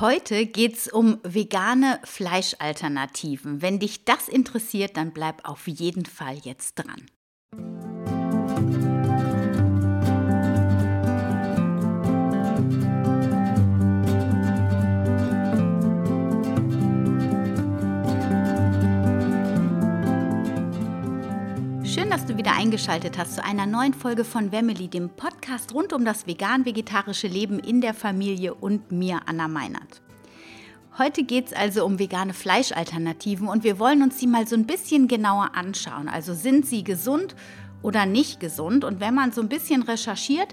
Heute geht es um vegane Fleischalternativen. Wenn dich das interessiert, dann bleib auf jeden Fall jetzt dran. Schön, dass du wieder eingeschaltet hast zu einer neuen Folge von Wemmeli, dem Podcast rund um das vegan-vegetarische Leben in der Familie und mir, Anna Meinert. Heute geht es also um vegane Fleischalternativen und wir wollen uns die mal so ein bisschen genauer anschauen. Also sind sie gesund oder nicht gesund? Und wenn man so ein bisschen recherchiert,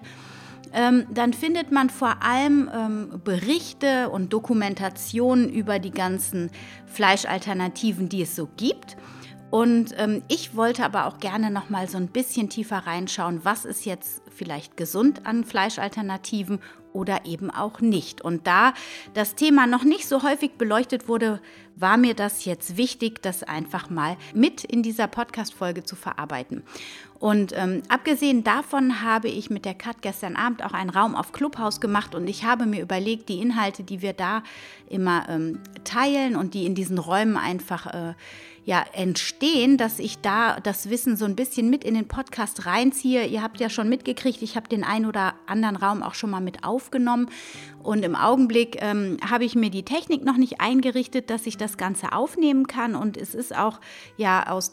ähm, dann findet man vor allem ähm, Berichte und Dokumentationen über die ganzen Fleischalternativen, die es so gibt. Und ähm, ich wollte aber auch gerne noch mal so ein bisschen tiefer reinschauen, was ist jetzt vielleicht gesund an Fleischalternativen oder eben auch nicht. Und da das Thema noch nicht so häufig beleuchtet wurde, war mir das jetzt wichtig, das einfach mal mit in dieser Podcast-Folge zu verarbeiten. Und ähm, abgesehen davon habe ich mit der Kat gestern Abend auch einen Raum auf Clubhouse gemacht und ich habe mir überlegt, die Inhalte, die wir da immer ähm, teilen und die in diesen Räumen einfach äh, ja, entstehen, dass ich da das Wissen so ein bisschen mit in den Podcast reinziehe. Ihr habt ja schon mitgekriegt, ich habe den einen oder anderen Raum auch schon mal mit aufgenommen. Und im Augenblick ähm, habe ich mir die Technik noch nicht eingerichtet, dass ich das Ganze aufnehmen kann. Und es ist auch ja aus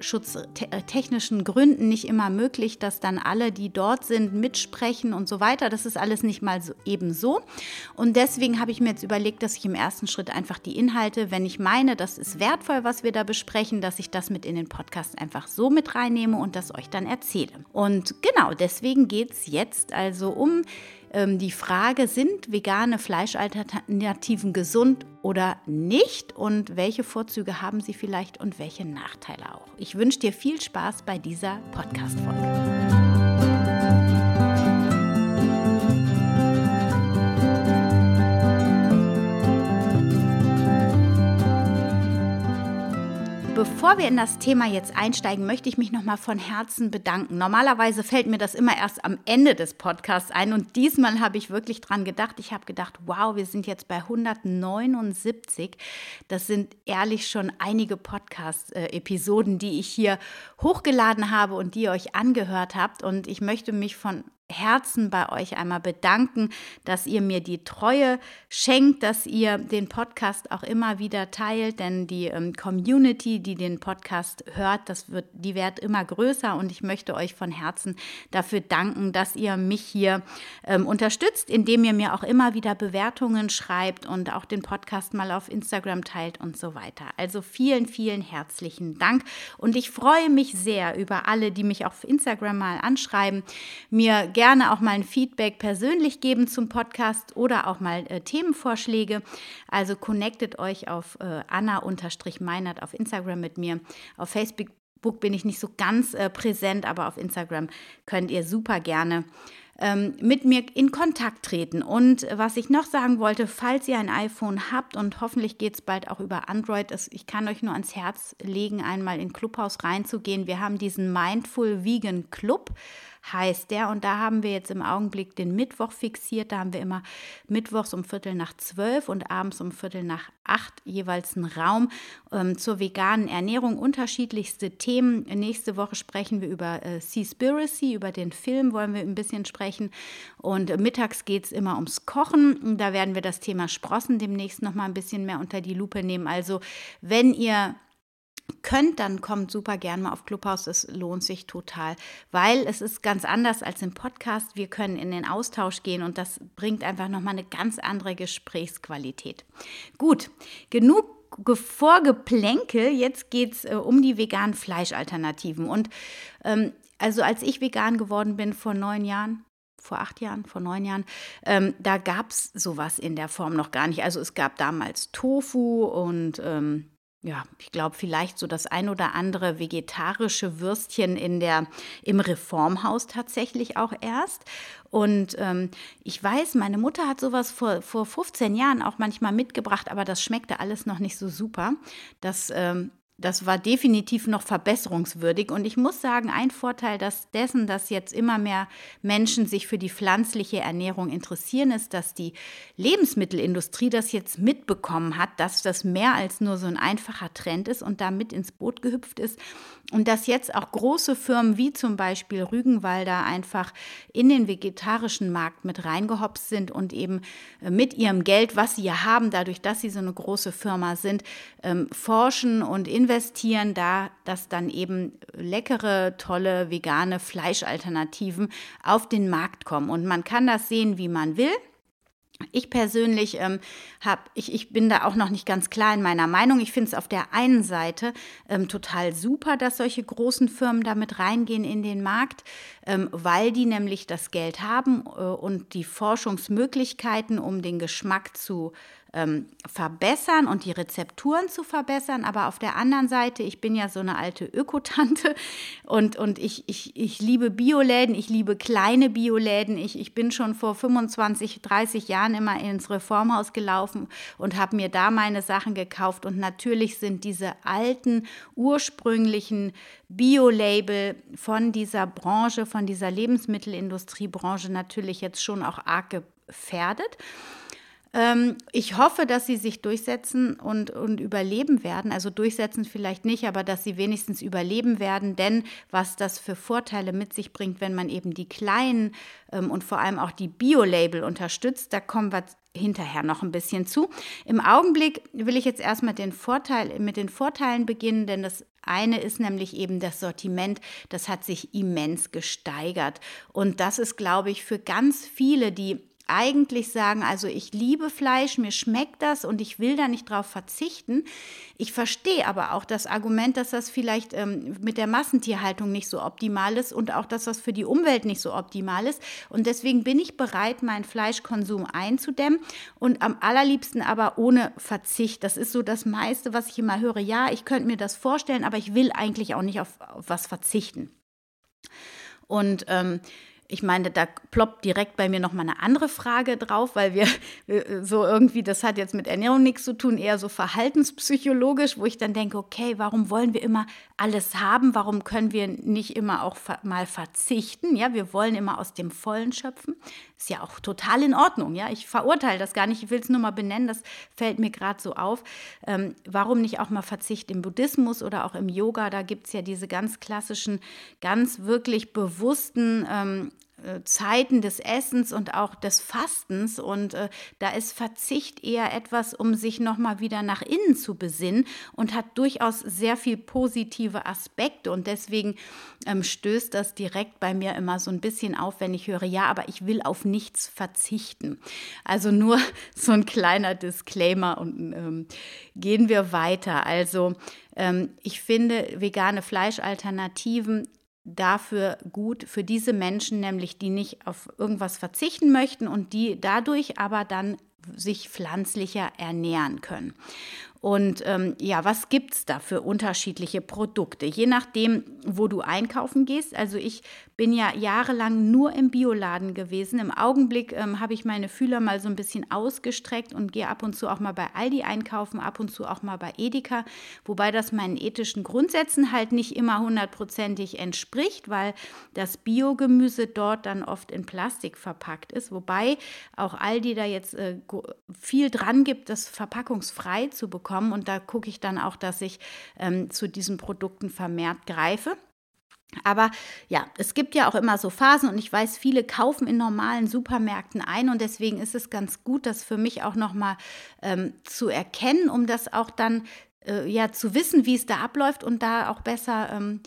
datenschutztechnischen Gründen nicht immer möglich, dass dann alle, die dort sind, mitsprechen und so weiter. Das ist alles nicht mal so, eben so. Und deswegen habe ich mir jetzt überlegt, dass ich im ersten Schritt einfach die Inhalte, wenn ich meine, das ist wertvoll, was wir da besprechen, dass ich das mit in den Podcast einfach so mit reinnehme und das euch dann erzähle. Und genau deswegen geht es jetzt also um die Frage, sind vegane Fleischalternativen gesund oder nicht und welche Vorzüge haben sie vielleicht und welche Nachteile auch. Ich wünsche dir viel Spaß bei dieser Podcast-Folge. Bevor wir in das Thema jetzt einsteigen, möchte ich mich nochmal von Herzen bedanken. Normalerweise fällt mir das immer erst am Ende des Podcasts ein und diesmal habe ich wirklich dran gedacht. Ich habe gedacht, wow, wir sind jetzt bei 179. Das sind ehrlich schon einige Podcast-Episoden, die ich hier hochgeladen habe und die ihr euch angehört habt. Und ich möchte mich von Herzen bei euch einmal bedanken, dass ihr mir die Treue schenkt, dass ihr den Podcast auch immer wieder teilt, denn die ähm, Community, die den Podcast hört, das wird, die wird immer größer und ich möchte euch von Herzen dafür danken, dass ihr mich hier ähm, unterstützt, indem ihr mir auch immer wieder Bewertungen schreibt und auch den Podcast mal auf Instagram teilt und so weiter. Also vielen, vielen herzlichen Dank und ich freue mich sehr über alle, die mich auf Instagram mal anschreiben, mir gerne gerne auch mal ein Feedback persönlich geben zum Podcast oder auch mal äh, Themenvorschläge. Also connectet euch auf äh, Anna-Meinert auf Instagram mit mir. Auf Facebook bin ich nicht so ganz äh, präsent, aber auf Instagram könnt ihr super gerne ähm, mit mir in Kontakt treten. Und was ich noch sagen wollte, falls ihr ein iPhone habt und hoffentlich geht es bald auch über Android, ich kann euch nur ans Herz legen, einmal in Clubhouse reinzugehen. Wir haben diesen Mindful Vegan Club heißt der. Und da haben wir jetzt im Augenblick den Mittwoch fixiert. Da haben wir immer mittwochs um Viertel nach zwölf und abends um Viertel nach acht jeweils einen Raum ähm, zur veganen Ernährung. Unterschiedlichste Themen. Nächste Woche sprechen wir über äh, Seaspiracy, über den Film wollen wir ein bisschen sprechen. Und mittags geht es immer ums Kochen. Da werden wir das Thema Sprossen demnächst noch mal ein bisschen mehr unter die Lupe nehmen. Also wenn ihr könnt, dann kommt super gern mal auf Clubhouse. Es lohnt sich total, weil es ist ganz anders als im Podcast. Wir können in den Austausch gehen und das bringt einfach nochmal eine ganz andere Gesprächsqualität. Gut, genug Vorgeplänkel. Jetzt geht es äh, um die veganen Fleischalternativen. Und ähm, also als ich vegan geworden bin vor neun Jahren, vor acht Jahren, vor neun Jahren, ähm, da gab es sowas in der Form noch gar nicht. Also es gab damals Tofu und ähm, ja, ich glaube, vielleicht so das ein oder andere vegetarische Würstchen in der, im Reformhaus tatsächlich auch erst. Und ähm, ich weiß, meine Mutter hat sowas vor, vor 15 Jahren auch manchmal mitgebracht, aber das schmeckte alles noch nicht so super. Das ähm, das war definitiv noch verbesserungswürdig. Und ich muss sagen, ein Vorteil dass dessen, dass jetzt immer mehr Menschen sich für die pflanzliche Ernährung interessieren, ist, dass die Lebensmittelindustrie das jetzt mitbekommen hat, dass das mehr als nur so ein einfacher Trend ist und da mit ins Boot gehüpft ist. Und dass jetzt auch große Firmen wie zum Beispiel Rügenwalder einfach in den vegetarischen Markt mit reingehopst sind und eben äh, mit ihrem Geld, was sie ja haben, dadurch, dass sie so eine große Firma sind, ähm, forschen und investieren, da dass dann eben leckere, tolle vegane Fleischalternativen auf den Markt kommen. Und man kann das sehen, wie man will. Ich persönlich ähm, hab, ich, ich bin da auch noch nicht ganz klar in meiner Meinung. Ich finde es auf der einen Seite ähm, total super, dass solche großen Firmen damit reingehen in den Markt, ähm, weil die nämlich das Geld haben äh, und die Forschungsmöglichkeiten, um den Geschmack zu ähm, verbessern und die Rezepturen zu verbessern. Aber auf der anderen Seite, ich bin ja so eine alte Ökotante und, und ich, ich, ich liebe Bioläden, ich liebe kleine Bioläden. Ich, ich bin schon vor 25, 30 Jahren immer ins Reformhaus gelaufen und habe mir da meine Sachen gekauft. Und natürlich sind diese alten, ursprünglichen Bio-Label von dieser Branche, von dieser Lebensmittelindustriebranche natürlich jetzt schon auch arg gefährdet. Ähm, ich hoffe, dass sie sich durchsetzen und, und überleben werden. Also durchsetzen vielleicht nicht, aber dass sie wenigstens überleben werden. Denn was das für Vorteile mit sich bringt, wenn man eben die kleinen ähm, und vor allem auch die Bio-Label unterstützt, da kommen wir hinterher noch ein bisschen zu. Im Augenblick will ich jetzt erstmal den Vorteil, mit den Vorteilen beginnen, denn das eine ist nämlich eben das Sortiment, das hat sich immens gesteigert. Und das ist, glaube ich, für ganz viele, die eigentlich sagen, also ich liebe Fleisch, mir schmeckt das und ich will da nicht drauf verzichten. Ich verstehe aber auch das Argument, dass das vielleicht ähm, mit der Massentierhaltung nicht so optimal ist und auch, dass das für die Umwelt nicht so optimal ist. Und deswegen bin ich bereit, meinen Fleischkonsum einzudämmen und am allerliebsten aber ohne Verzicht. Das ist so das meiste, was ich immer höre. Ja, ich könnte mir das vorstellen, aber ich will eigentlich auch nicht auf, auf was verzichten. Und ähm, ich meine, da ploppt direkt bei mir nochmal eine andere Frage drauf, weil wir so irgendwie, das hat jetzt mit Ernährung nichts zu tun, eher so verhaltenspsychologisch, wo ich dann denke, okay, warum wollen wir immer alles haben? Warum können wir nicht immer auch mal verzichten? Ja, wir wollen immer aus dem Vollen schöpfen. Ist ja auch total in Ordnung. Ja, ich verurteile das gar nicht. Ich will es nur mal benennen. Das fällt mir gerade so auf. Ähm, warum nicht auch mal Verzicht im Buddhismus oder auch im Yoga? Da gibt es ja diese ganz klassischen, ganz wirklich bewussten ähm, äh, Zeiten des Essens und auch des Fastens. Und äh, da ist Verzicht eher etwas, um sich nochmal wieder nach innen zu besinnen und hat durchaus sehr viel positive Aspekte. Und deswegen ähm, stößt das direkt bei mir immer so ein bisschen auf, wenn ich höre, ja, aber ich will auf nichts verzichten. Also nur so ein kleiner Disclaimer und ähm, gehen wir weiter. Also ähm, ich finde vegane Fleischalternativen dafür gut, für diese Menschen nämlich, die nicht auf irgendwas verzichten möchten und die dadurch aber dann sich pflanzlicher ernähren können. Und ähm, ja, was gibt es da für unterschiedliche Produkte? Je nachdem, wo du einkaufen gehst. Also ich bin ja jahrelang nur im Bioladen gewesen. Im Augenblick ähm, habe ich meine Fühler mal so ein bisschen ausgestreckt und gehe ab und zu auch mal bei Aldi einkaufen, ab und zu auch mal bei Edeka. Wobei das meinen ethischen Grundsätzen halt nicht immer hundertprozentig entspricht, weil das Biogemüse dort dann oft in Plastik verpackt ist. Wobei auch Aldi da jetzt äh, viel dran gibt, das verpackungsfrei zu bekommen bekommen. Und da gucke ich dann auch, dass ich ähm, zu diesen Produkten vermehrt greife. Aber ja, es gibt ja auch immer so Phasen und ich weiß, viele kaufen in normalen Supermärkten ein und deswegen ist es ganz gut, das für mich auch nochmal ähm, zu erkennen, um das auch dann äh, ja zu wissen, wie es da abläuft und da auch besser ähm,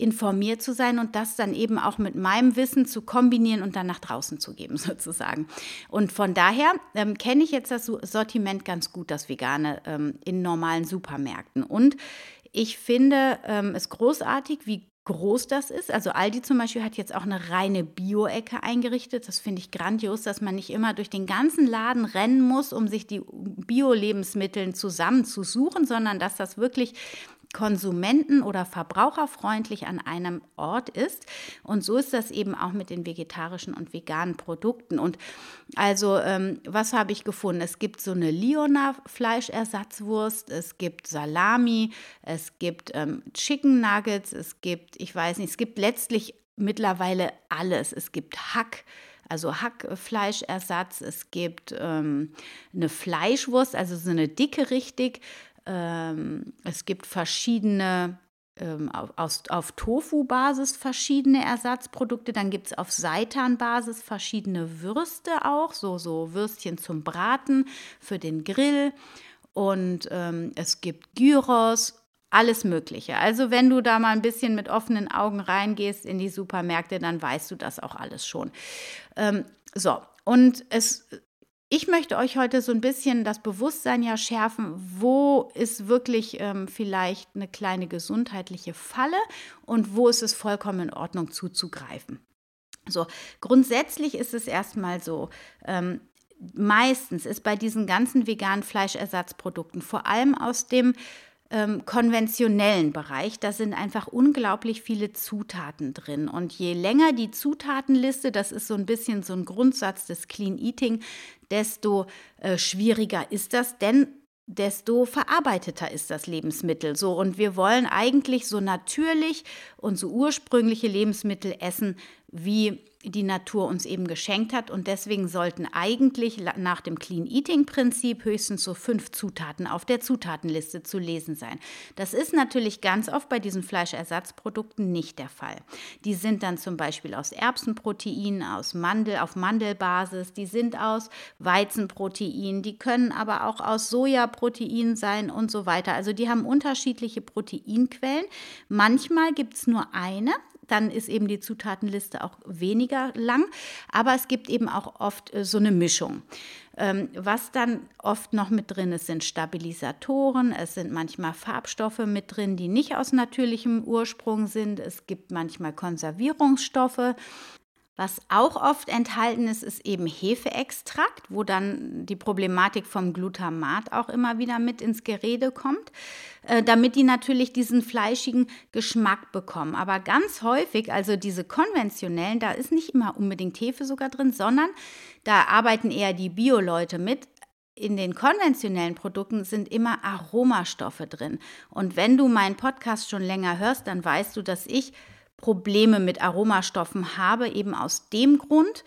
informiert zu sein und das dann eben auch mit meinem Wissen zu kombinieren und dann nach draußen zu geben, sozusagen. Und von daher ähm, kenne ich jetzt das Sortiment ganz gut, das Vegane ähm, in normalen Supermärkten. Und ich finde ähm, es großartig, wie groß das ist. Also Aldi zum Beispiel hat jetzt auch eine reine Bio-Ecke eingerichtet. Das finde ich grandios, dass man nicht immer durch den ganzen Laden rennen muss, um sich die Bio-Lebensmittel zusammenzusuchen, sondern dass das wirklich konsumenten- oder verbraucherfreundlich an einem Ort ist. Und so ist das eben auch mit den vegetarischen und veganen Produkten. Und also, ähm, was habe ich gefunden? Es gibt so eine Liona-Fleischersatzwurst, es gibt Salami, es gibt ähm, Chicken Nuggets, es gibt, ich weiß nicht, es gibt letztlich mittlerweile alles. Es gibt Hack, also Hackfleischersatz, es gibt ähm, eine Fleischwurst, also so eine dicke richtig. Ähm, es gibt verschiedene ähm, auf, auf Tofu-Basis verschiedene Ersatzprodukte. Dann gibt es auf Seitan-Basis verschiedene Würste auch, so, so Würstchen zum Braten für den Grill. Und ähm, es gibt Gyros alles Mögliche. Also wenn du da mal ein bisschen mit offenen Augen reingehst in die Supermärkte, dann weißt du das auch alles schon. Ähm, so, und es, ich möchte euch heute so ein bisschen das Bewusstsein ja schärfen, wo ist wirklich ähm, vielleicht eine kleine gesundheitliche Falle und wo ist es vollkommen in Ordnung zuzugreifen. So, grundsätzlich ist es erstmal so, ähm, meistens ist bei diesen ganzen veganen Fleischersatzprodukten, vor allem aus dem ähm, konventionellen Bereich, da sind einfach unglaublich viele Zutaten drin. Und je länger die Zutatenliste, das ist so ein bisschen so ein Grundsatz des Clean Eating, desto äh, schwieriger ist das, denn desto verarbeiteter ist das Lebensmittel. So und wir wollen eigentlich so natürlich und so ursprüngliche Lebensmittel essen, wie die Natur uns eben geschenkt hat. Und deswegen sollten eigentlich nach dem Clean Eating Prinzip höchstens so fünf Zutaten auf der Zutatenliste zu lesen sein. Das ist natürlich ganz oft bei diesen Fleischersatzprodukten nicht der Fall. Die sind dann zum Beispiel aus Erbsenprotein, aus Mandel, auf Mandelbasis, die sind aus Weizenprotein, die können aber auch aus Sojaprotein sein und so weiter. Also die haben unterschiedliche Proteinquellen. Manchmal gibt es nur eine, dann ist eben die Zutatenliste auch weniger lang. Aber es gibt eben auch oft äh, so eine Mischung. Ähm, was dann oft noch mit drin ist, sind Stabilisatoren. Es sind manchmal Farbstoffe mit drin, die nicht aus natürlichem Ursprung sind. Es gibt manchmal Konservierungsstoffe. Was auch oft enthalten ist, ist eben Hefeextrakt, wo dann die Problematik vom Glutamat auch immer wieder mit ins Gerede kommt, äh, damit die natürlich diesen fleischigen Geschmack bekommen. Aber ganz häufig, also diese konventionellen, da ist nicht immer unbedingt Hefe sogar drin, sondern da arbeiten eher die Bio-Leute mit, in den konventionellen Produkten sind immer Aromastoffe drin. Und wenn du meinen Podcast schon länger hörst, dann weißt du, dass ich Probleme mit Aromastoffen habe, eben aus dem Grund,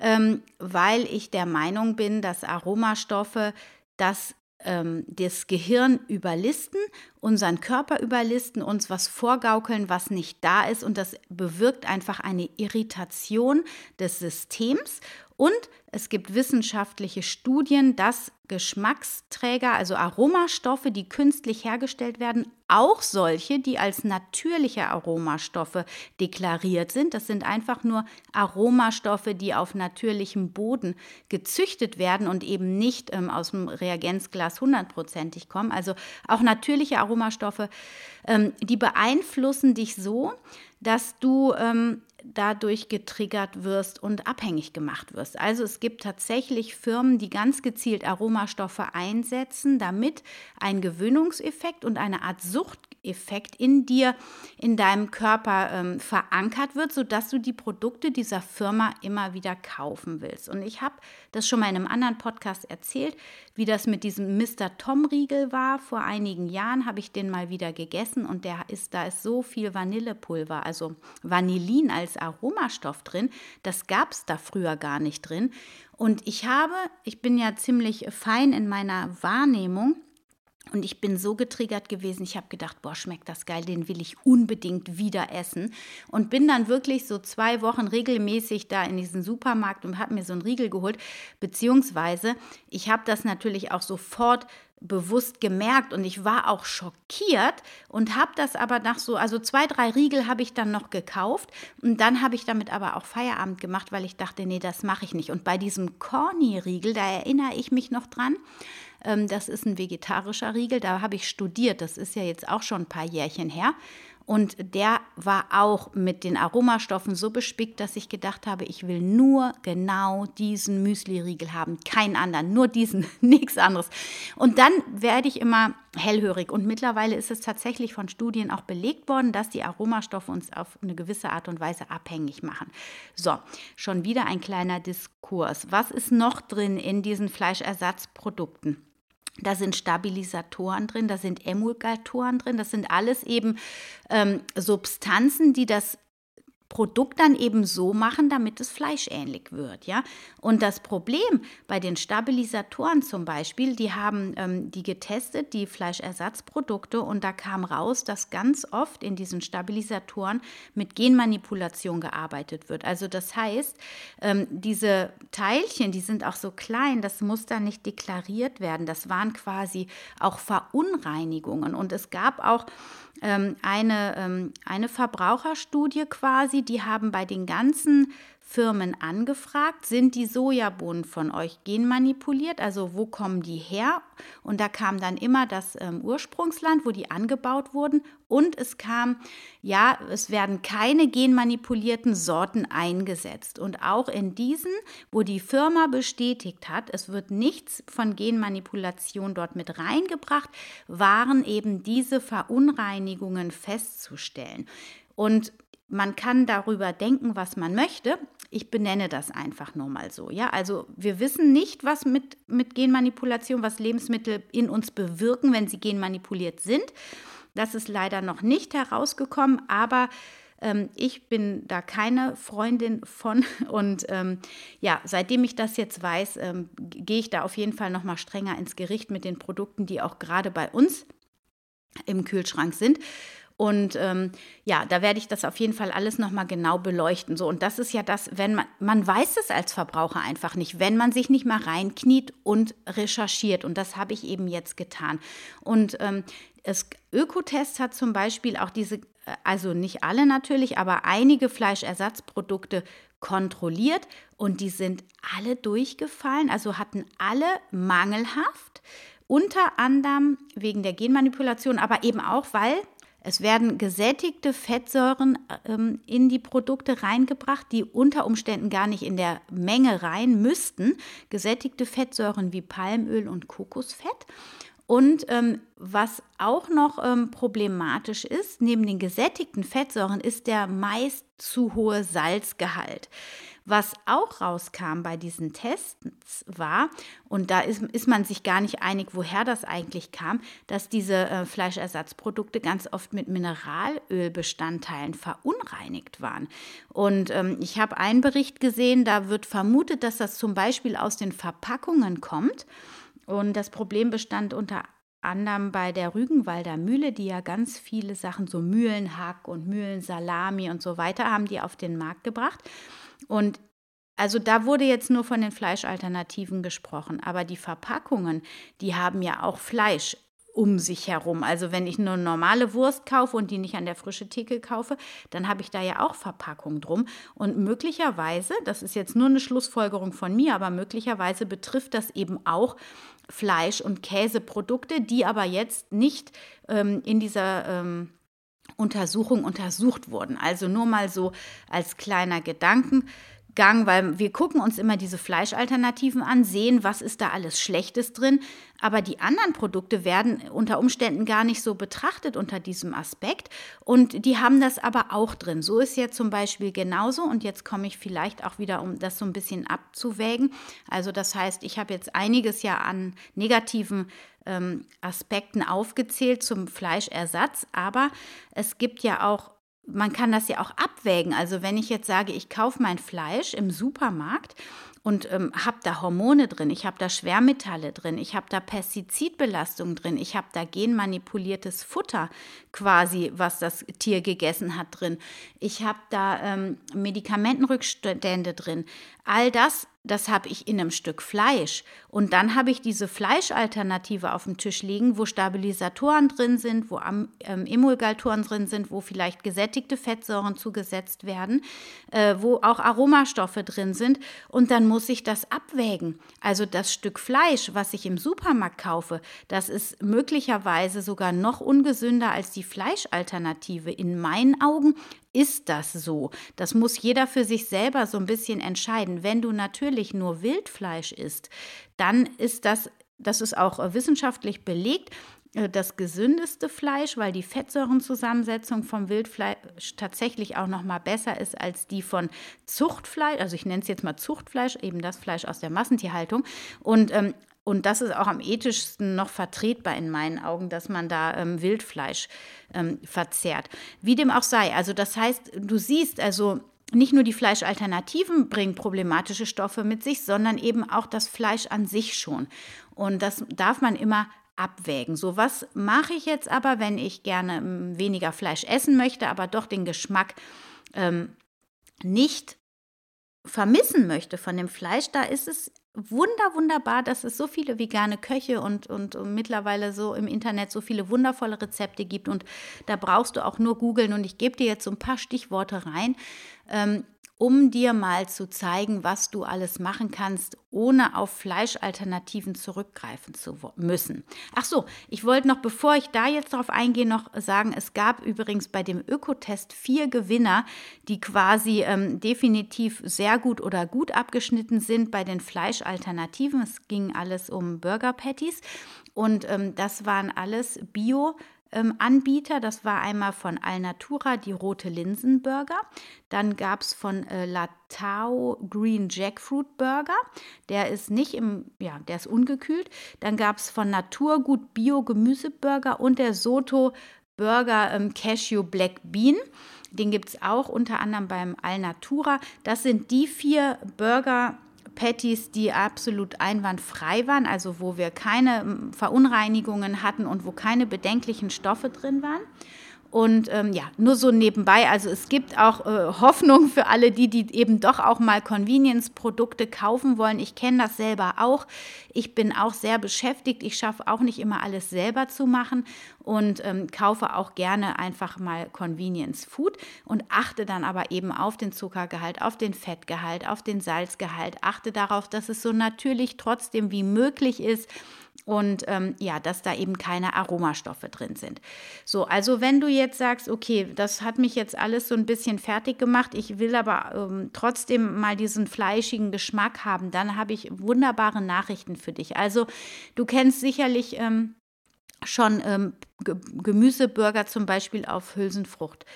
ähm, weil ich der Meinung bin, dass Aromastoffe das ähm, das Gehirn überlisten, unseren Körper überlisten, uns was vorgaukeln, was nicht da ist. Und das bewirkt einfach eine Irritation des Systems und es gibt wissenschaftliche Studien, dass Geschmacksträger, also Aromastoffe, die künstlich hergestellt werden, auch solche, die als natürliche Aromastoffe deklariert sind. Das sind einfach nur Aromastoffe, die auf natürlichem Boden gezüchtet werden und eben nicht ähm, aus dem Reagenzglas hundertprozentig kommen. Also auch natürliche Aromastoffe, ähm, die beeinflussen dich so, dass du ähm, dadurch getriggert wirst und abhängig gemacht wirst. Also es gibt tatsächlich Firmen, die ganz gezielt Aromastoffe einsetzen, damit ein Gewöhnungseffekt und eine Art Suchteffekt in dir, in deinem Körper ähm, verankert wird, sodass du die Produkte dieser Firma immer wieder kaufen willst. Und ich habe das schon mal in einem anderen Podcast erzählt, wie das mit diesem Mr. Tom Riegel war. Vor einigen Jahren habe ich den mal wieder gegessen und der ist, da ist so viel Vanillepulver, also Vanillin als Aromastoff drin. Das gab es da früher gar nicht drin. Und ich habe, ich bin ja ziemlich fein in meiner Wahrnehmung. Und ich bin so getriggert gewesen, ich habe gedacht, boah, schmeckt das geil, den will ich unbedingt wieder essen. Und bin dann wirklich so zwei Wochen regelmäßig da in diesen Supermarkt und habe mir so einen Riegel geholt. Beziehungsweise, ich habe das natürlich auch sofort bewusst gemerkt und ich war auch schockiert und habe das aber nach so, also zwei, drei Riegel habe ich dann noch gekauft und dann habe ich damit aber auch Feierabend gemacht, weil ich dachte, nee, das mache ich nicht. Und bei diesem Corny-Riegel, da erinnere ich mich noch dran, das ist ein vegetarischer Riegel, da habe ich studiert, das ist ja jetzt auch schon ein paar Jährchen her. Und der war auch mit den Aromastoffen so bespickt, dass ich gedacht habe, ich will nur genau diesen Müsli-Riegel haben, keinen anderen, nur diesen, nichts anderes. Und dann werde ich immer hellhörig. Und mittlerweile ist es tatsächlich von Studien auch belegt worden, dass die Aromastoffe uns auf eine gewisse Art und Weise abhängig machen. So, schon wieder ein kleiner Diskurs. Was ist noch drin in diesen Fleischersatzprodukten? Da sind Stabilisatoren drin, da sind Emulgatoren drin, das sind alles eben ähm, Substanzen, die das Produkt dann eben so machen, damit es fleischähnlich wird, ja. Und das Problem bei den Stabilisatoren zum Beispiel, die haben ähm, die getestet, die Fleischersatzprodukte, und da kam raus, dass ganz oft in diesen Stabilisatoren mit Genmanipulation gearbeitet wird. Also das heißt, ähm, diese Teilchen, die sind auch so klein, das muss dann nicht deklariert werden. Das waren quasi auch Verunreinigungen. Und es gab auch eine, ähm, eine Verbraucherstudie quasi, die haben bei den ganzen Firmen angefragt, sind die Sojabohnen von euch genmanipuliert? Also wo kommen die her? Und da kam dann immer das ähm, Ursprungsland, wo die angebaut wurden. Und es kam, ja, es werden keine genmanipulierten Sorten eingesetzt. Und auch in diesen, wo die Firma bestätigt hat, es wird nichts von Genmanipulation dort mit reingebracht, waren eben diese Verunreinigungen festzustellen. Und man kann darüber denken, was man möchte. Ich benenne das einfach nur mal so. Ja, also wir wissen nicht, was mit, mit Genmanipulation, was Lebensmittel in uns bewirken, wenn sie genmanipuliert sind. Das ist leider noch nicht herausgekommen, aber ähm, ich bin da keine Freundin von. Und ähm, ja, seitdem ich das jetzt weiß, ähm, gehe ich da auf jeden Fall noch mal strenger ins Gericht mit den Produkten, die auch gerade bei uns im Kühlschrank sind. Und ähm, ja, da werde ich das auf jeden Fall alles nochmal genau beleuchten. So, und das ist ja das, wenn man, man weiß es als Verbraucher einfach nicht, wenn man sich nicht mal reinkniet und recherchiert. Und das habe ich eben jetzt getan. Und ähm, das Ökotest hat zum Beispiel auch diese, äh, also nicht alle natürlich, aber einige Fleischersatzprodukte kontrolliert und die sind alle durchgefallen, also hatten alle mangelhaft unter anderem wegen der Genmanipulation, aber eben auch, weil es werden gesättigte Fettsäuren ähm, in die Produkte reingebracht, die unter Umständen gar nicht in der Menge rein müssten. Gesättigte Fettsäuren wie Palmöl und Kokosfett. Und ähm, was auch noch ähm, problematisch ist, neben den gesättigten Fettsäuren, ist der meist zu hohe Salzgehalt. Was auch rauskam bei diesen Tests war, und da ist, ist man sich gar nicht einig, woher das eigentlich kam, dass diese äh, Fleischersatzprodukte ganz oft mit Mineralölbestandteilen verunreinigt waren. Und ähm, ich habe einen Bericht gesehen, da wird vermutet, dass das zum Beispiel aus den Verpackungen kommt. Und das Problem bestand unter anderem bei der Rügenwalder Mühle, die ja ganz viele Sachen, so Mühlenhack und Mühlensalami und so weiter, haben die auf den Markt gebracht. Und also da wurde jetzt nur von den Fleischalternativen gesprochen, aber die Verpackungen, die haben ja auch Fleisch um sich herum. Also wenn ich nur normale Wurst kaufe und die nicht an der frischen Theke kaufe, dann habe ich da ja auch Verpackung drum. Und möglicherweise, das ist jetzt nur eine Schlussfolgerung von mir, aber möglicherweise betrifft das eben auch Fleisch- und Käseprodukte, die aber jetzt nicht ähm, in dieser ähm, Untersuchung untersucht wurden. Also nur mal so als kleiner Gedanken. Gang, weil wir gucken uns immer diese Fleischalternativen an, sehen, was ist da alles Schlechtes drin, aber die anderen Produkte werden unter Umständen gar nicht so betrachtet unter diesem Aspekt und die haben das aber auch drin. So ist ja zum Beispiel genauso und jetzt komme ich vielleicht auch wieder, um das so ein bisschen abzuwägen. Also das heißt, ich habe jetzt einiges ja an negativen ähm, Aspekten aufgezählt zum Fleischersatz, aber es gibt ja auch man kann das ja auch abwägen. Also wenn ich jetzt sage, ich kaufe mein Fleisch im Supermarkt und ähm, habe da Hormone drin, ich habe da Schwermetalle drin, ich habe da Pestizidbelastung drin, ich habe da genmanipuliertes Futter quasi, was das Tier gegessen hat drin, ich habe da ähm, Medikamentenrückstände drin. All das das habe ich in einem Stück Fleisch. Und dann habe ich diese Fleischalternative auf dem Tisch liegen, wo Stabilisatoren drin sind, wo ähm, Emulgatoren drin sind, wo vielleicht gesättigte Fettsäuren zugesetzt werden, äh, wo auch Aromastoffe drin sind. Und dann muss ich das abwägen. Also das Stück Fleisch, was ich im Supermarkt kaufe, das ist möglicherweise sogar noch ungesünder als die Fleischalternative in meinen Augen, ist das so? Das muss jeder für sich selber so ein bisschen entscheiden. Wenn du natürlich nur Wildfleisch isst, dann ist das, das ist auch äh, wissenschaftlich belegt, äh, das gesündeste Fleisch, weil die Fettsäurenzusammensetzung vom Wildfleisch tatsächlich auch noch mal besser ist als die von Zuchtfleisch. Also ich nenne es jetzt mal Zuchtfleisch, eben das Fleisch aus der Massentierhaltung. Und ähm, und das ist auch am ethischsten noch vertretbar in meinen Augen, dass man da ähm, Wildfleisch ähm, verzehrt. Wie dem auch sei. Also das heißt, du siehst also, nicht nur die Fleischalternativen bringen problematische Stoffe mit sich, sondern eben auch das Fleisch an sich schon. Und das darf man immer abwägen. So, was mache ich jetzt aber, wenn ich gerne ähm, weniger Fleisch essen möchte, aber doch den Geschmack ähm, nicht vermissen möchte von dem Fleisch, da ist es wunder, wunderbar, dass es so viele vegane Köche und, und, und, mittlerweile so im Internet so viele wundervolle Rezepte gibt. Und da brauchst du auch nur googeln. Und ich gebe dir jetzt so ein paar Stichworte rein. Ähm, um dir mal zu zeigen, was du alles machen kannst, ohne auf Fleischalternativen zurückgreifen zu müssen. Ach so, ich wollte noch, bevor ich da jetzt darauf eingehe, noch sagen, es gab übrigens bei dem Ökotest vier Gewinner, die quasi ähm, definitiv sehr gut oder gut abgeschnitten sind bei den Fleischalternativen. Es ging alles um Burger Patties und ähm, das waren alles Bio- Anbieter. Das war einmal von Alnatura die rote Linsenburger. Dann gab es von äh, Latau Green Jackfruit Burger. Der ist nicht im, ja, der ist ungekühlt. Dann gab es von Naturgut Bio Gemüseburger und der Soto Burger ähm, Cashew Black Bean. Den gibt es auch unter anderem beim Alnatura. Das sind die vier Burger, Patties, die absolut einwandfrei waren, also wo wir keine Verunreinigungen hatten und wo keine bedenklichen Stoffe drin waren. Und ähm, ja, nur so nebenbei, also es gibt auch äh, Hoffnung für alle die, die eben doch auch mal Convenience-Produkte kaufen wollen. Ich kenne das selber auch. Ich bin auch sehr beschäftigt. Ich schaffe auch nicht immer alles selber zu machen und ähm, kaufe auch gerne einfach mal Convenience Food und achte dann aber eben auf den Zuckergehalt, auf den Fettgehalt, auf den Salzgehalt. Achte darauf, dass es so natürlich trotzdem wie möglich ist und ähm, ja, dass da eben keine Aromastoffe drin sind. So, also wenn du jetzt sagst, okay, das hat mich jetzt alles so ein bisschen fertig gemacht, ich will aber ähm, trotzdem mal diesen fleischigen Geschmack haben, dann habe ich wunderbare Nachrichten für dich. Also du kennst sicherlich ähm, schon ähm, Gemüseburger zum Beispiel auf Hülsenfrucht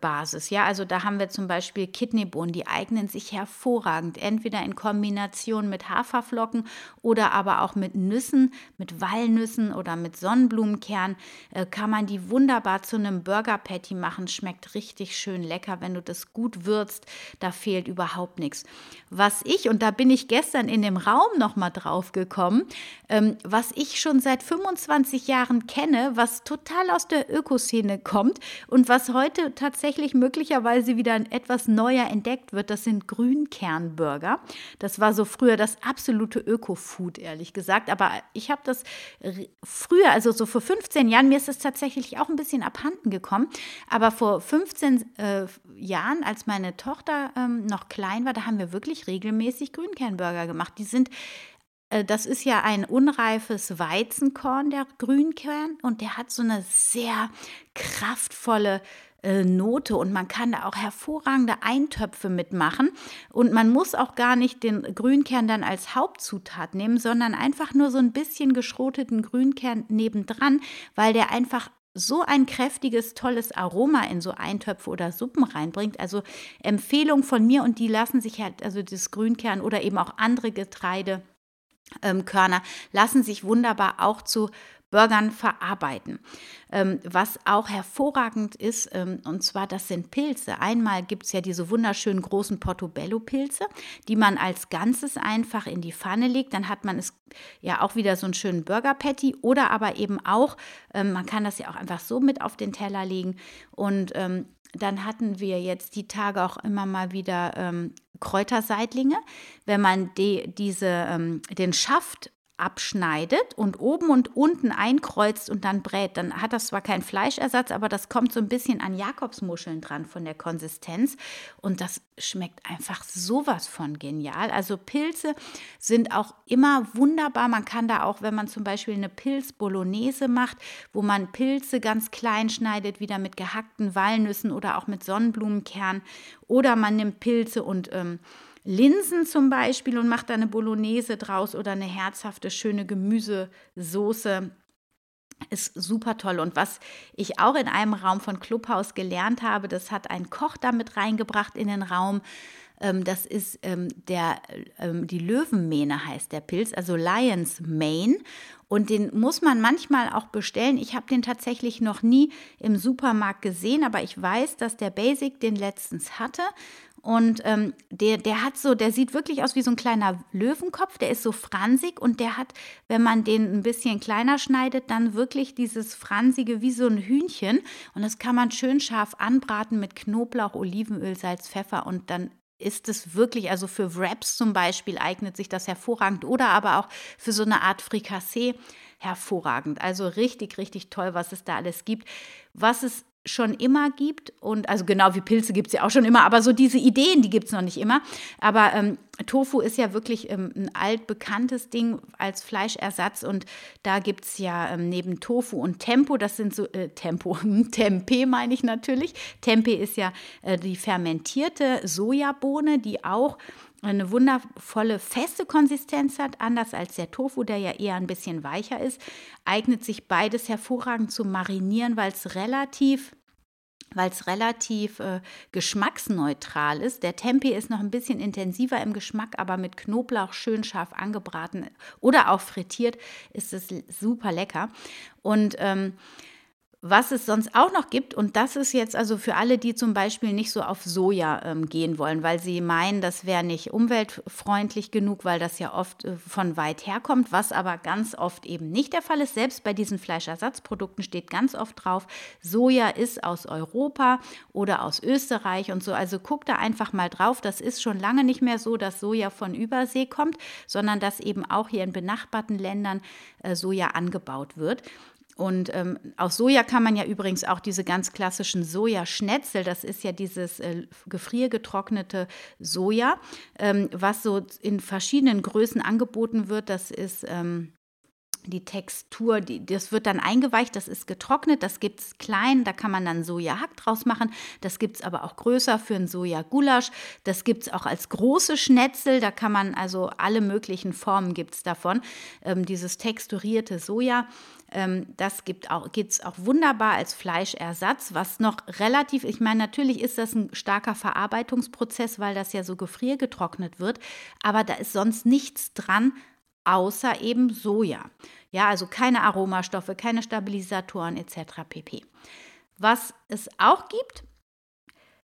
Basis. Ja, also da haben wir zum Beispiel Kidneybohnen, die eignen sich hervorragend, entweder in Kombination mit Haferflocken oder aber auch mit Nüssen, mit Walnüssen oder mit Sonnenblumenkern äh, kann man die wunderbar zu einem Burger Patty machen. Schmeckt richtig schön lecker, wenn du das gut würzt. Da fehlt überhaupt nichts. Was ich und da bin ich gestern in dem Raum noch mal drauf gekommen, ähm, was ich schon seit 25 Jahren kenne, was total aus der Ökoszene kommt und was heute tatsächlich möglicherweise wieder etwas neuer entdeckt wird, das sind Grünkernburger. Das war so früher das absolute Öko-Food, ehrlich gesagt. Aber ich habe das früher, also so vor 15 Jahren, mir ist das tatsächlich auch ein bisschen abhanden gekommen. Aber vor 15 äh, Jahren, als meine Tochter ähm, noch klein war, da haben wir wirklich regelmäßig Grünkernburger gemacht. Die sind äh, das ist ja ein unreifes Weizenkorn, der Grünkern, und der hat so eine sehr kraftvolle äh, Note und man kann da auch hervorragende Eintöpfe mitmachen und man muss auch gar nicht den Grünkern dann als Hauptzutat nehmen, sondern einfach nur so ein bisschen geschroteten Grünkern nebendran, weil der einfach so ein kräftiges, tolles Aroma in so Eintöpfe oder Suppen reinbringt. Also Empfehlung von mir und die lassen sich halt, also das Grünkern oder eben auch andere Getreide. Ähm, lassen sich wunderbar auch zu Burgern verarbeiten. Ähm, was auch hervorragend ist, ähm, und zwar das sind Pilze. Einmal gibt es ja diese wunderschönen großen Portobello-Pilze, die man als Ganzes einfach in die Pfanne legt. Dann hat man es ja auch wieder so einen schönen Burger-Patty oder aber eben auch, ähm, man kann das ja auch einfach so mit auf den Teller legen und ähm, dann hatten wir jetzt die Tage auch immer mal wieder ähm, Kräuterseitlinge. Wenn man die, diese, ähm, den Schaft abschneidet und oben und unten einkreuzt und dann brät, dann hat das zwar keinen Fleischersatz, aber das kommt so ein bisschen an Jakobsmuscheln dran von der Konsistenz und das schmeckt einfach sowas von genial. Also Pilze sind auch immer wunderbar. Man kann da auch, wenn man zum Beispiel eine Pilz-Bolognese macht, wo man Pilze ganz klein schneidet, wieder mit gehackten Walnüssen oder auch mit Sonnenblumenkern oder man nimmt Pilze und ähm, Linsen zum Beispiel und macht da eine Bolognese draus oder eine herzhafte, schöne Gemüsesoße. Ist super toll. Und was ich auch in einem Raum von Clubhaus gelernt habe, das hat ein Koch damit reingebracht in den Raum. Ähm, das ist ähm, der, ähm, die Löwenmähne heißt der Pilz, also Lion's Mane. Und den muss man manchmal auch bestellen. Ich habe den tatsächlich noch nie im Supermarkt gesehen, aber ich weiß, dass der Basic den letztens hatte. Und ähm, der, der hat so, der sieht wirklich aus wie so ein kleiner Löwenkopf, der ist so fransig und der hat, wenn man den ein bisschen kleiner schneidet, dann wirklich dieses fransige wie so ein Hühnchen. Und das kann man schön scharf anbraten mit Knoblauch, Olivenöl, Salz, Pfeffer und dann ist es wirklich, also für Wraps zum Beispiel eignet sich das hervorragend oder aber auch für so eine Art Frikassee hervorragend. Also richtig, richtig toll, was es da alles gibt. Was es schon immer gibt und also genau wie Pilze gibt es ja auch schon immer, aber so diese Ideen, die gibt es noch nicht immer. Aber ähm, Tofu ist ja wirklich ähm, ein altbekanntes Ding als Fleischersatz und da gibt es ja ähm, neben Tofu und Tempo, das sind so äh, Tempo, Tempeh meine ich natürlich. Tempeh ist ja äh, die fermentierte Sojabohne, die auch eine wundervolle feste Konsistenz hat, anders als der Tofu, der ja eher ein bisschen weicher ist, eignet sich beides hervorragend zum Marinieren, weil es relativ weil es relativ äh, geschmacksneutral ist. Der Tempeh ist noch ein bisschen intensiver im Geschmack, aber mit Knoblauch schön scharf angebraten oder auch frittiert ist es super lecker. Und ähm, was es sonst auch noch gibt, und das ist jetzt also für alle, die zum Beispiel nicht so auf Soja ähm, gehen wollen, weil sie meinen, das wäre nicht umweltfreundlich genug, weil das ja oft äh, von weit herkommt, was aber ganz oft eben nicht der Fall ist. Selbst bei diesen Fleischersatzprodukten steht ganz oft drauf, Soja ist aus Europa oder aus Österreich und so. Also guckt da einfach mal drauf. Das ist schon lange nicht mehr so, dass Soja von Übersee kommt, sondern dass eben auch hier in benachbarten Ländern äh, Soja angebaut wird. Und ähm, aus Soja kann man ja übrigens auch diese ganz klassischen Sojaschnetzel, das ist ja dieses äh, gefriergetrocknete Soja, ähm, was so in verschiedenen Größen angeboten wird. Das ist ähm, die Textur, die, das wird dann eingeweicht, das ist getrocknet, das gibt es klein, da kann man dann Sojahack draus machen. Das gibt es aber auch größer für ein Sojagulasch. Das gibt es auch als große Schnetzel, da kann man also alle möglichen Formen gibt es davon. Ähm, dieses texturierte Soja. Ähm, das gibt auch, geht es auch wunderbar als Fleischersatz, was noch relativ, ich meine, natürlich ist das ein starker Verarbeitungsprozess, weil das ja so gefriergetrocknet wird, aber da ist sonst nichts dran, außer eben Soja. Ja, also keine Aromastoffe, keine Stabilisatoren etc. pp. Was es auch gibt,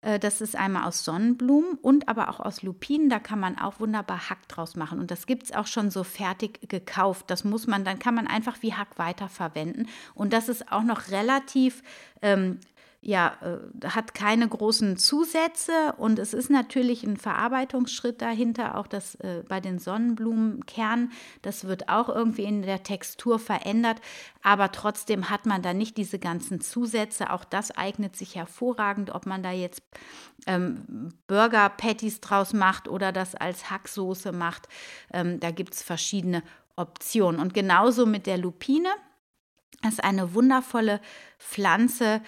äh, das ist einmal aus Sonnenblumen und aber auch aus Lupinen. Da kann man auch wunderbar Hack draus machen. Und das gibt es auch schon so fertig gekauft. Das muss man, dann kann man einfach wie Hack weiterverwenden. Und das ist auch noch relativ ähm, ja, äh, hat keine großen Zusätze und es ist natürlich ein Verarbeitungsschritt dahinter, auch das äh, bei den Sonnenblumenkernen, das wird auch irgendwie in der Textur verändert, aber trotzdem hat man da nicht diese ganzen Zusätze. Auch das eignet sich hervorragend, ob man da jetzt ähm, Burger-Patties draus macht oder das als Hacksoße macht. Ähm, da gibt es verschiedene Optionen. Und genauso mit der Lupine. Das ist eine wundervolle Pflanze,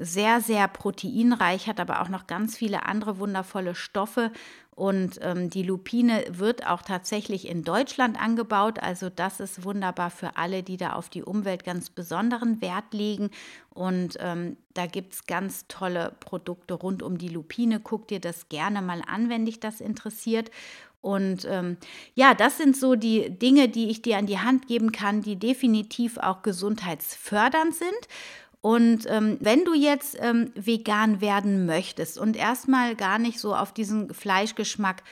sehr, sehr proteinreich, hat aber auch noch ganz viele andere wundervolle Stoffe. Und ähm, die Lupine wird auch tatsächlich in Deutschland angebaut. Also das ist wunderbar für alle, die da auf die Umwelt ganz besonderen Wert legen. Und ähm, da gibt es ganz tolle Produkte rund um die Lupine. Guck dir das gerne mal an, wenn dich das interessiert. Und ähm, ja, das sind so die Dinge, die ich dir an die Hand geben kann, die definitiv auch gesundheitsfördernd sind. Und ähm, wenn du jetzt ähm, vegan werden möchtest und erstmal gar nicht so auf diesen Fleischgeschmack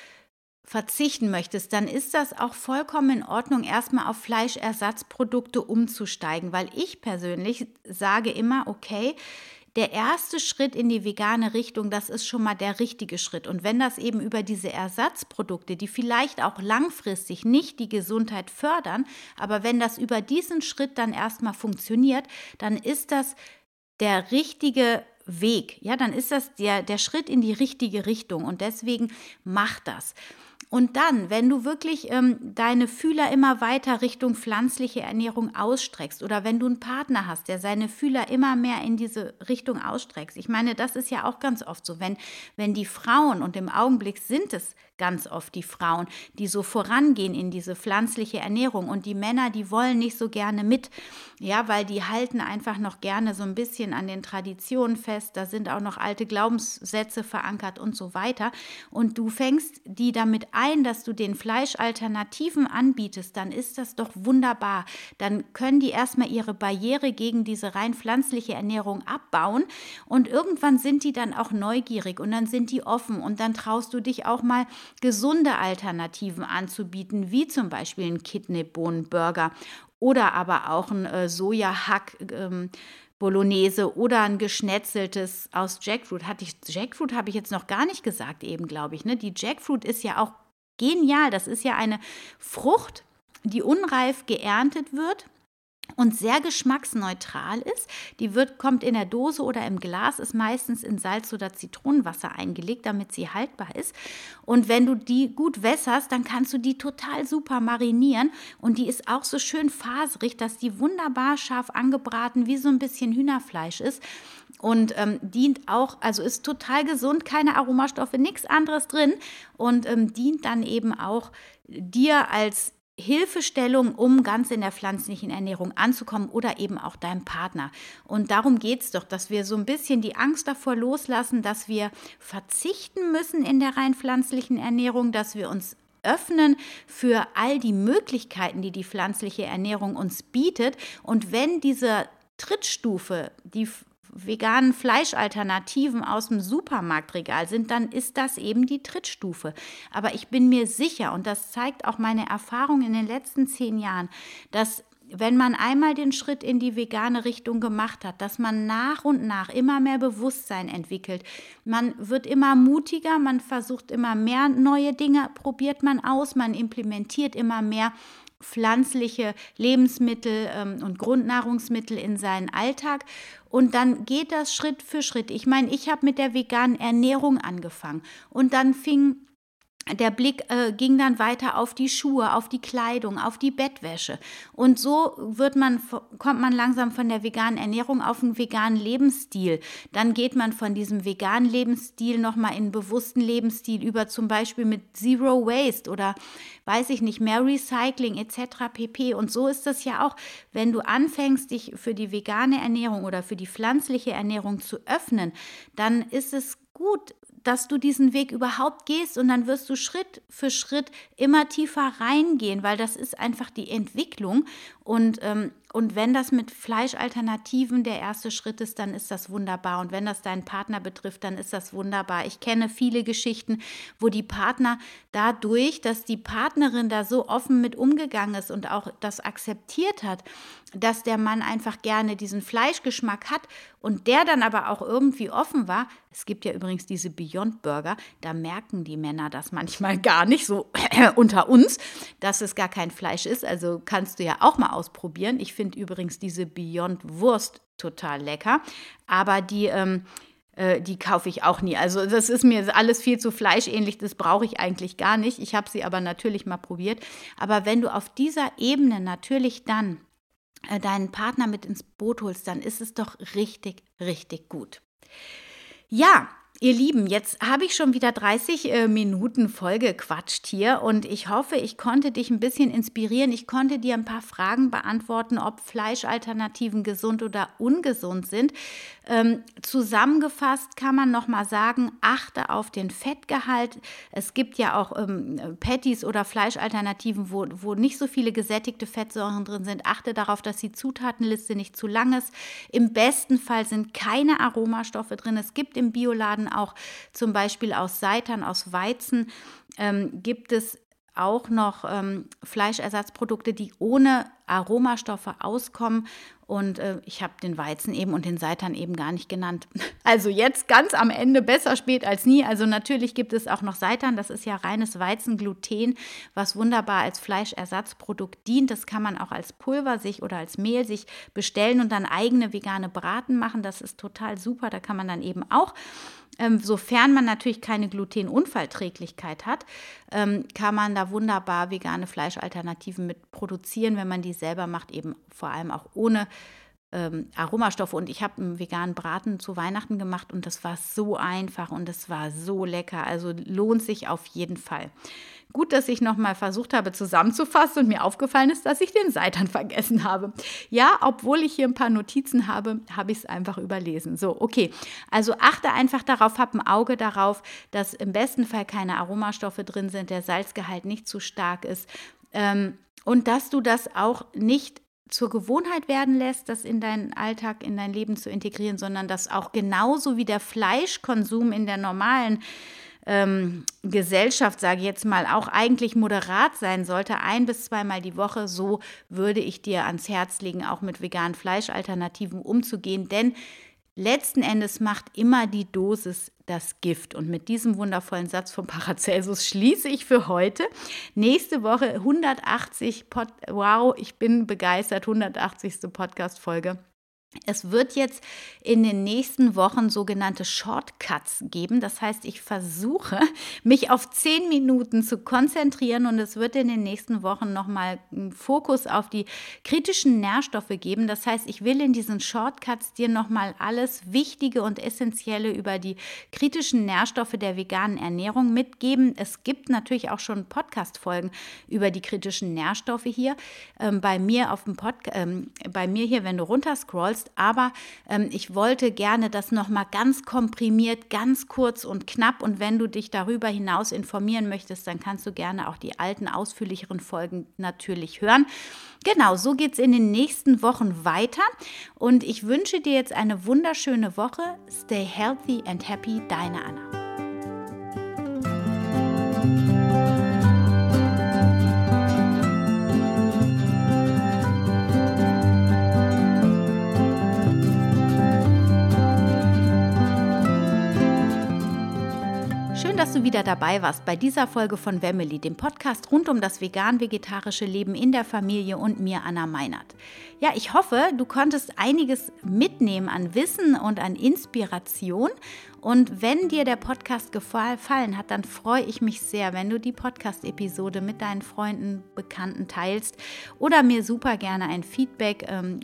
verzichten möchtest, dann ist das auch vollkommen in Ordnung, erstmal auf Fleischersatzprodukte umzusteigen, weil ich persönlich sage immer, okay, der erste Schritt in die vegane Richtung, das ist schon mal der richtige Schritt. Und wenn das eben über diese Ersatzprodukte, die vielleicht auch langfristig nicht die Gesundheit fördern, aber wenn das über diesen Schritt dann erstmal funktioniert, dann ist das der richtige Weg. Ja, dann ist das der, der Schritt in die richtige Richtung. Und deswegen mach das. Und dann, wenn du wirklich ähm, deine Fühler immer weiter Richtung pflanzliche Ernährung ausstreckst oder wenn du einen Partner hast, der seine Fühler immer mehr in diese Richtung ausstreckt. Ich meine, das ist ja auch ganz oft so, wenn, wenn die Frauen, und im Augenblick sind es ganz oft die Frauen, die so vorangehen in diese pflanzliche Ernährung. Und die Männer, die wollen nicht so gerne mit, ja, weil die halten einfach noch gerne so ein bisschen an den Traditionen fest, da sind auch noch alte Glaubenssätze verankert und so weiter. Und du fängst die damit ein, dass du den Fleischalternativen anbietest, dann ist das doch wunderbar. Dann können die erstmal ihre Barriere gegen diese rein pflanzliche Ernährung abbauen. Und irgendwann sind die dann auch neugierig und dann sind die offen. Und dann traust du dich auch mal gesunde Alternativen anzubieten, wie zum Beispiel ein Kidneybohnenburger oder aber auch ein äh, Sojahack. Ähm, Bolognese oder ein geschnetzeltes aus Jackfruit. Hatte ich, Jackfruit habe ich jetzt noch gar nicht gesagt, eben glaube ich. Ne? Die Jackfruit ist ja auch genial. Das ist ja eine Frucht, die unreif geerntet wird und sehr geschmacksneutral ist. Die wird, kommt in der Dose oder im Glas, ist meistens in Salz oder Zitronenwasser eingelegt, damit sie haltbar ist. Und wenn du die gut wässerst, dann kannst du die total super marinieren. Und die ist auch so schön faserig, dass die wunderbar scharf angebraten wie so ein bisschen Hühnerfleisch ist. Und ähm, dient auch, also ist total gesund, keine Aromastoffe, nichts anderes drin. Und ähm, dient dann eben auch dir als Hilfestellung, um ganz in der pflanzlichen Ernährung anzukommen oder eben auch deinem Partner. Und darum geht es doch, dass wir so ein bisschen die Angst davor loslassen, dass wir verzichten müssen in der rein pflanzlichen Ernährung, dass wir uns öffnen für all die Möglichkeiten, die die pflanzliche Ernährung uns bietet. Und wenn diese Trittstufe, die veganen Fleischalternativen aus dem Supermarktregal sind, dann ist das eben die Trittstufe. Aber ich bin mir sicher, und das zeigt auch meine Erfahrung in den letzten zehn Jahren, dass wenn man einmal den Schritt in die vegane Richtung gemacht hat, dass man nach und nach immer mehr Bewusstsein entwickelt. Man wird immer mutiger, man versucht immer mehr neue Dinge, probiert man aus, man implementiert immer mehr pflanzliche Lebensmittel ähm, und Grundnahrungsmittel in seinen Alltag. Und dann geht das Schritt für Schritt. Ich meine, ich habe mit der veganen Ernährung angefangen und dann fing der Blick äh, ging dann weiter auf die Schuhe, auf die Kleidung, auf die Bettwäsche. Und so wird man, kommt man langsam von der veganen Ernährung auf einen veganen Lebensstil. Dann geht man von diesem veganen Lebensstil nochmal in einen bewussten Lebensstil über, zum Beispiel mit Zero Waste oder weiß ich nicht, mehr Recycling etc. pp. Und so ist das ja auch, wenn du anfängst, dich für die vegane Ernährung oder für die pflanzliche Ernährung zu öffnen, dann ist es gut, dass du diesen Weg überhaupt gehst und dann wirst du Schritt für Schritt immer tiefer reingehen, weil das ist einfach die Entwicklung. Und ähm, und wenn das mit Fleischalternativen der erste Schritt ist, dann ist das wunderbar. Und wenn das deinen Partner betrifft, dann ist das wunderbar. Ich kenne viele Geschichten, wo die Partner dadurch, dass die Partnerin da so offen mit umgegangen ist und auch das akzeptiert hat, dass der Mann einfach gerne diesen Fleischgeschmack hat und der dann aber auch irgendwie offen war. Es gibt ja übrigens diese Beyond Burger, da merken die Männer das manchmal gar nicht so unter uns, dass es gar kein Fleisch ist. Also kannst du ja auch mal ausprobieren. Ich finde übrigens diese Beyond Wurst total lecker, aber die ähm, äh, die kaufe ich auch nie. Also das ist mir alles viel zu fleischähnlich, das brauche ich eigentlich gar nicht. Ich habe sie aber natürlich mal probiert. Aber wenn du auf dieser Ebene natürlich dann äh, deinen Partner mit ins Boot holst, dann ist es doch richtig, richtig gut. Ja, Ihr Lieben, jetzt habe ich schon wieder 30 äh, Minuten vollgequatscht hier und ich hoffe, ich konnte dich ein bisschen inspirieren. Ich konnte dir ein paar Fragen beantworten, ob Fleischalternativen gesund oder ungesund sind. Ähm, zusammengefasst kann man noch mal sagen, achte auf den Fettgehalt. Es gibt ja auch ähm, Patties oder Fleischalternativen, wo, wo nicht so viele gesättigte Fettsäuren drin sind. Achte darauf, dass die Zutatenliste nicht zu lang ist. Im besten Fall sind keine Aromastoffe drin. Es gibt im Bioladen auch zum Beispiel aus Seitan, aus Weizen, ähm, gibt es auch noch ähm, Fleischersatzprodukte, die ohne Aromastoffe auskommen. Und äh, ich habe den Weizen eben und den Seitan eben gar nicht genannt. Also jetzt ganz am Ende, besser spät als nie. Also natürlich gibt es auch noch Seitan, das ist ja reines Weizengluten, was wunderbar als Fleischersatzprodukt dient. Das kann man auch als Pulver sich oder als Mehl sich bestellen und dann eigene vegane Braten machen. Das ist total super. Da kann man dann eben auch ähm, sofern man natürlich keine Glutenunfallträglichkeit hat, ähm, kann man da wunderbar vegane Fleischalternativen mit produzieren, wenn man die selber macht, eben vor allem auch ohne ähm, Aromastoffe. Und ich habe einen veganen Braten zu Weihnachten gemacht und das war so einfach und das war so lecker. Also lohnt sich auf jeden Fall. Gut, dass ich nochmal versucht habe zusammenzufassen und mir aufgefallen ist, dass ich den Seitan vergessen habe. Ja, obwohl ich hier ein paar Notizen habe, habe ich es einfach überlesen. So, okay. Also achte einfach darauf, hab ein Auge darauf, dass im besten Fall keine Aromastoffe drin sind, der Salzgehalt nicht zu stark ist. Ähm, und dass du das auch nicht zur Gewohnheit werden lässt, das in deinen Alltag, in dein Leben zu integrieren, sondern dass auch genauso wie der Fleischkonsum in der normalen ähm, Gesellschaft, sage ich jetzt mal, auch eigentlich moderat sein sollte, ein bis zweimal die Woche, so würde ich dir ans Herz legen, auch mit veganen Fleischalternativen umzugehen, denn letzten Endes macht immer die Dosis das Gift. Und mit diesem wundervollen Satz von Paracelsus schließe ich für heute. Nächste Woche 180 Pod Wow, ich bin begeistert, 180. Podcast-Folge. Es wird jetzt in den nächsten Wochen sogenannte Shortcuts geben. Das heißt, ich versuche, mich auf zehn Minuten zu konzentrieren und es wird in den nächsten Wochen nochmal einen Fokus auf die kritischen Nährstoffe geben. Das heißt, ich will in diesen Shortcuts dir nochmal alles Wichtige und Essentielle über die kritischen Nährstoffe der veganen Ernährung mitgeben. Es gibt natürlich auch schon Podcast-Folgen über die kritischen Nährstoffe hier. Ähm, bei mir auf dem Podcast, ähm, bei mir hier, wenn du runterscrollst, sollst. Aber ähm, ich wollte gerne das nochmal ganz komprimiert, ganz kurz und knapp. Und wenn du dich darüber hinaus informieren möchtest, dann kannst du gerne auch die alten, ausführlicheren Folgen natürlich hören. Genau, so geht es in den nächsten Wochen weiter. Und ich wünsche dir jetzt eine wunderschöne Woche. Stay healthy and happy, deine Anna. Dass du wieder dabei warst bei dieser Folge von Wemmeli, dem Podcast rund um das vegan-vegetarische Leben in der Familie und mir, Anna Meinert. Ja, ich hoffe, du konntest einiges mitnehmen an Wissen und an Inspiration. Und wenn dir der Podcast gefallen hat, dann freue ich mich sehr, wenn du die Podcast-Episode mit deinen Freunden, Bekannten teilst oder mir super gerne ein Feedback ähm,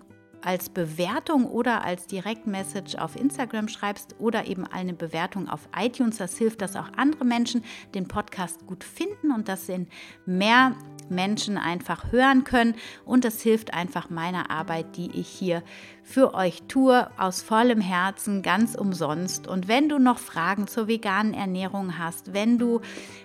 als Bewertung oder als Direktmessage auf Instagram schreibst oder eben eine Bewertung auf iTunes. Das hilft, dass auch andere Menschen den Podcast gut finden und dass in mehr Menschen einfach hören können. Und das hilft einfach meiner Arbeit, die ich hier für euch tue, aus vollem Herzen, ganz umsonst. Und wenn du noch Fragen zur veganen Ernährung hast, wenn du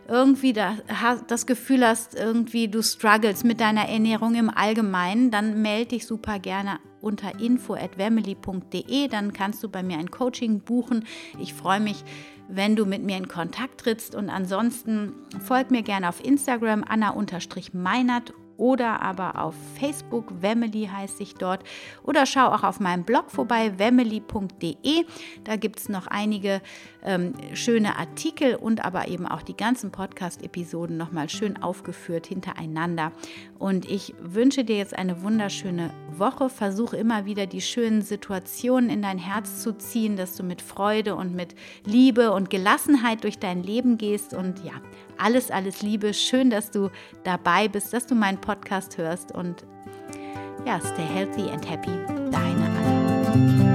irgendwie das Gefühl hast, irgendwie du struggles mit deiner Ernährung im Allgemeinen, dann melde dich super gerne unter info@wemily.de, dann kannst du bei mir ein Coaching buchen. Ich freue mich wenn du mit mir in Kontakt trittst. Und ansonsten folg mir gerne auf Instagram anna-meinert oder aber auf Facebook, Wemily heißt ich dort. Oder schau auch auf meinem Blog vorbei, wemily.de. Da gibt es noch einige ähm, schöne Artikel und aber eben auch die ganzen Podcast-Episoden nochmal schön aufgeführt hintereinander. Und ich wünsche dir jetzt eine wunderschöne Woche. Versuche immer wieder die schönen Situationen in dein Herz zu ziehen, dass du mit Freude und mit Liebe und Gelassenheit durch dein Leben gehst. Und ja, alles, alles Liebe. Schön, dass du dabei bist, dass du meinen Podcast hörst. Und ja, stay healthy and happy. Deine Anna.